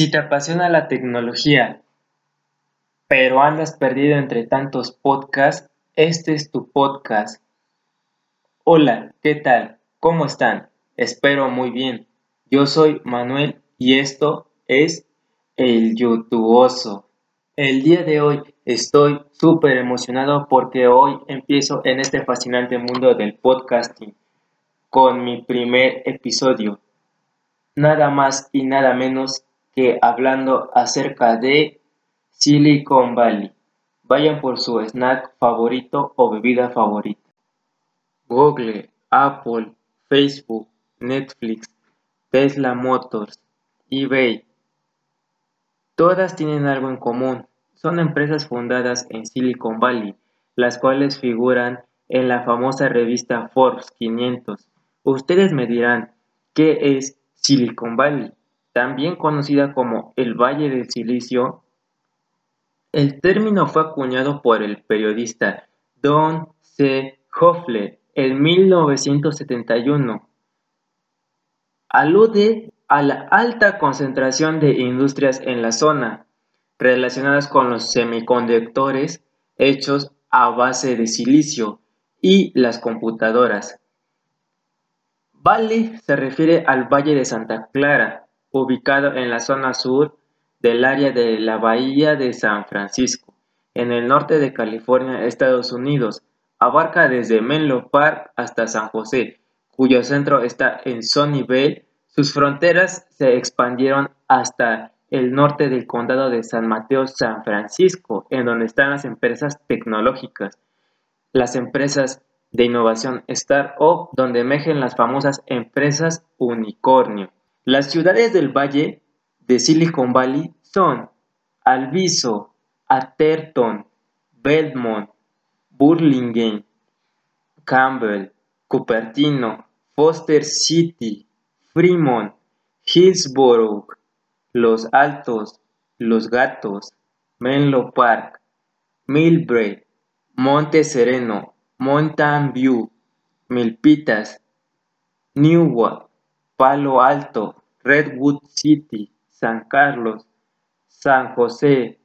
Si te apasiona la tecnología, pero andas perdido entre tantos podcasts, este es tu podcast. Hola, ¿qué tal? ¿Cómo están? Espero muy bien. Yo soy Manuel y esto es El YouTubeoso. El día de hoy estoy súper emocionado porque hoy empiezo en este fascinante mundo del podcasting con mi primer episodio. Nada más y nada menos hablando acerca de Silicon Valley. Vayan por su snack favorito o bebida favorita. Google, Apple, Facebook, Netflix, Tesla Motors, eBay. Todas tienen algo en común. Son empresas fundadas en Silicon Valley, las cuales figuran en la famosa revista Forbes 500. Ustedes me dirán, ¿qué es Silicon Valley? También conocida como el Valle del Silicio, el término fue acuñado por el periodista Don C. Hoffler en 1971. Alude a la alta concentración de industrias en la zona, relacionadas con los semiconductores hechos a base de silicio y las computadoras. Valle se refiere al Valle de Santa Clara, ubicado en la zona sur del área de la Bahía de San Francisco, en el norte de California, Estados Unidos. Abarca desde Menlo Park hasta San José, cuyo centro está en Sunnyvale. Sus fronteras se expandieron hasta el norte del condado de San Mateo, San Francisco, en donde están las empresas tecnológicas, las empresas de innovación Startup, donde emergen las famosas empresas unicornio. Las ciudades del valle de Silicon Valley son Alviso, Atherton, Belmont, Burlingame, Campbell, Cupertino, Foster City, Fremont, Hillsborough, Los Altos, Los Gatos, Menlo Park, Millbrae, Monte Sereno, Mountain View, Milpitas, Newark, Palo Alto, Redwood City, San Carlos, San José,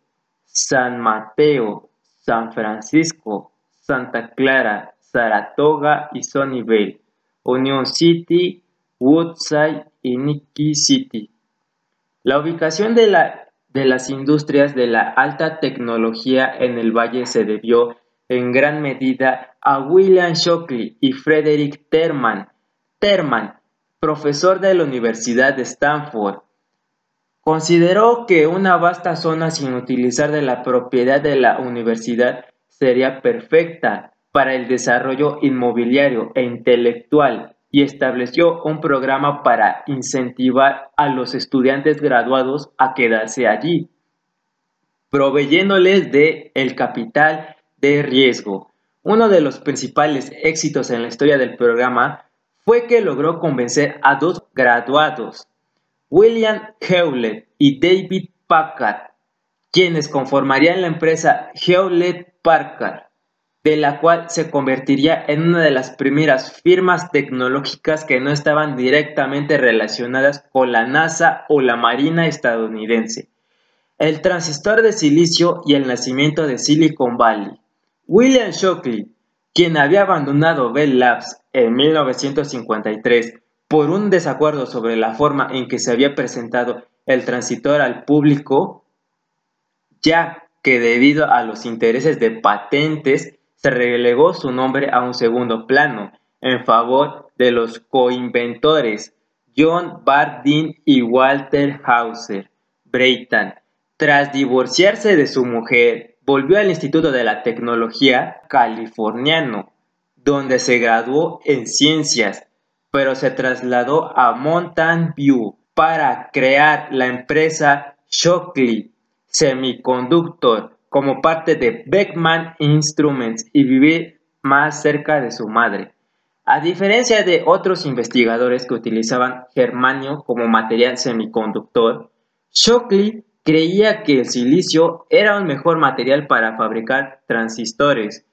San Mateo, San Francisco, Santa Clara, Saratoga y Sunnyvale, Union City, Woodside y Nicky City. La ubicación de, de las industrias de la alta tecnología en el valle se debió en gran medida a William Shockley y Frederick Terman. Terman profesor de la Universidad de Stanford, consideró que una vasta zona sin utilizar de la propiedad de la universidad sería perfecta para el desarrollo inmobiliario e intelectual y estableció un programa para incentivar a los estudiantes graduados a quedarse allí, proveyéndoles de el capital de riesgo. Uno de los principales éxitos en la historia del programa fue que logró convencer a dos graduados, William Hewlett y David Packard, quienes conformarían la empresa Hewlett-Packard, de la cual se convertiría en una de las primeras firmas tecnológicas que no estaban directamente relacionadas con la NASA o la Marina estadounidense. El transistor de silicio y el nacimiento de Silicon Valley. William Shockley, quien había abandonado Bell Labs en 1953 por un desacuerdo sobre la forma en que se había presentado el transistor al público, ya que debido a los intereses de patentes se relegó su nombre a un segundo plano en favor de los coinventores John Bardeen y Walter Hauser Brayton. Tras divorciarse de su mujer, volvió al Instituto de la Tecnología californiano donde se graduó en ciencias, pero se trasladó a Mountain View para crear la empresa Shockley Semiconductor como parte de Beckman Instruments y vivir más cerca de su madre. A diferencia de otros investigadores que utilizaban germanio como material semiconductor, Shockley creía que el silicio era un mejor material para fabricar transistores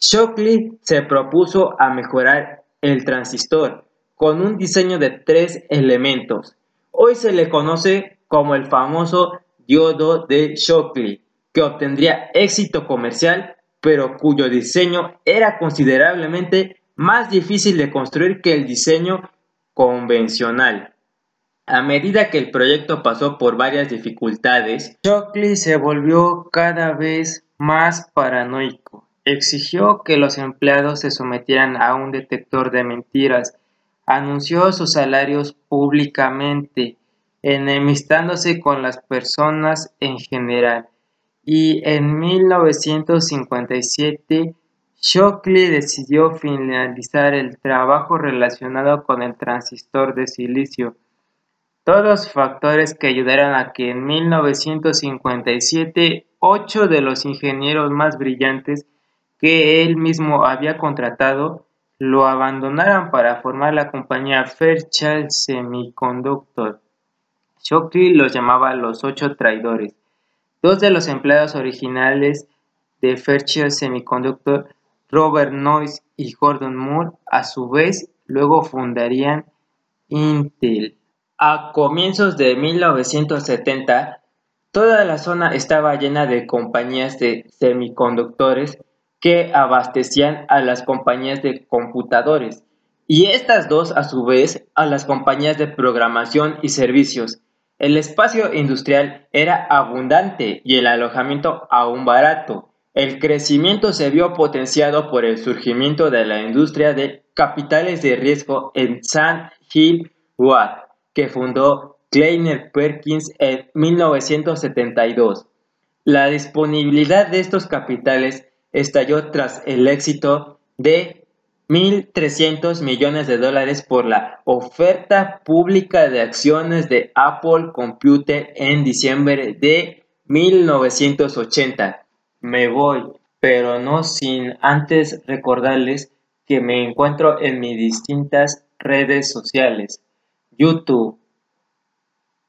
Shockley se propuso a mejorar el transistor con un diseño de tres elementos. Hoy se le conoce como el famoso diodo de Shockley, que obtendría éxito comercial, pero cuyo diseño era considerablemente más difícil de construir que el diseño convencional. A medida que el proyecto pasó por varias dificultades, Shockley se volvió cada vez más paranoico. Exigió que los empleados se sometieran a un detector de mentiras, anunció sus salarios públicamente, enemistándose con las personas en general, y en 1957 Shockley decidió finalizar el trabajo relacionado con el transistor de silicio. Todos factores que ayudaron a que en 1957 ocho de los ingenieros más brillantes que él mismo había contratado lo abandonaran para formar la compañía Fairchild Semiconductor. Shockley los llamaba los ocho traidores. Dos de los empleados originales de Fairchild Semiconductor, Robert Noyce y Gordon Moore, a su vez luego fundarían Intel. A comienzos de 1970, toda la zona estaba llena de compañías de semiconductores que abastecían a las compañías de computadores y estas dos a su vez a las compañías de programación y servicios. El espacio industrial era abundante y el alojamiento aún barato. El crecimiento se vio potenciado por el surgimiento de la industria de capitales de riesgo en San Hill Watt, que fundó Kleiner Perkins en 1972. La disponibilidad de estos capitales estalló tras el éxito de 1.300 millones de dólares por la oferta pública de acciones de Apple Computer en diciembre de 1980. Me voy, pero no sin antes recordarles que me encuentro en mis distintas redes sociales. YouTube,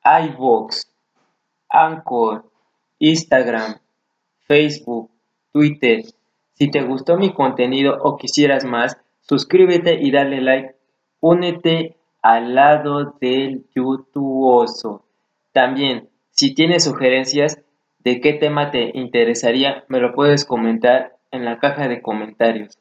iVoox, Anchor, Instagram, Facebook, Twitter. Si te gustó mi contenido o quisieras más, suscríbete y dale like. Únete al lado del youtubeoso. También, si tienes sugerencias de qué tema te interesaría, me lo puedes comentar en la caja de comentarios.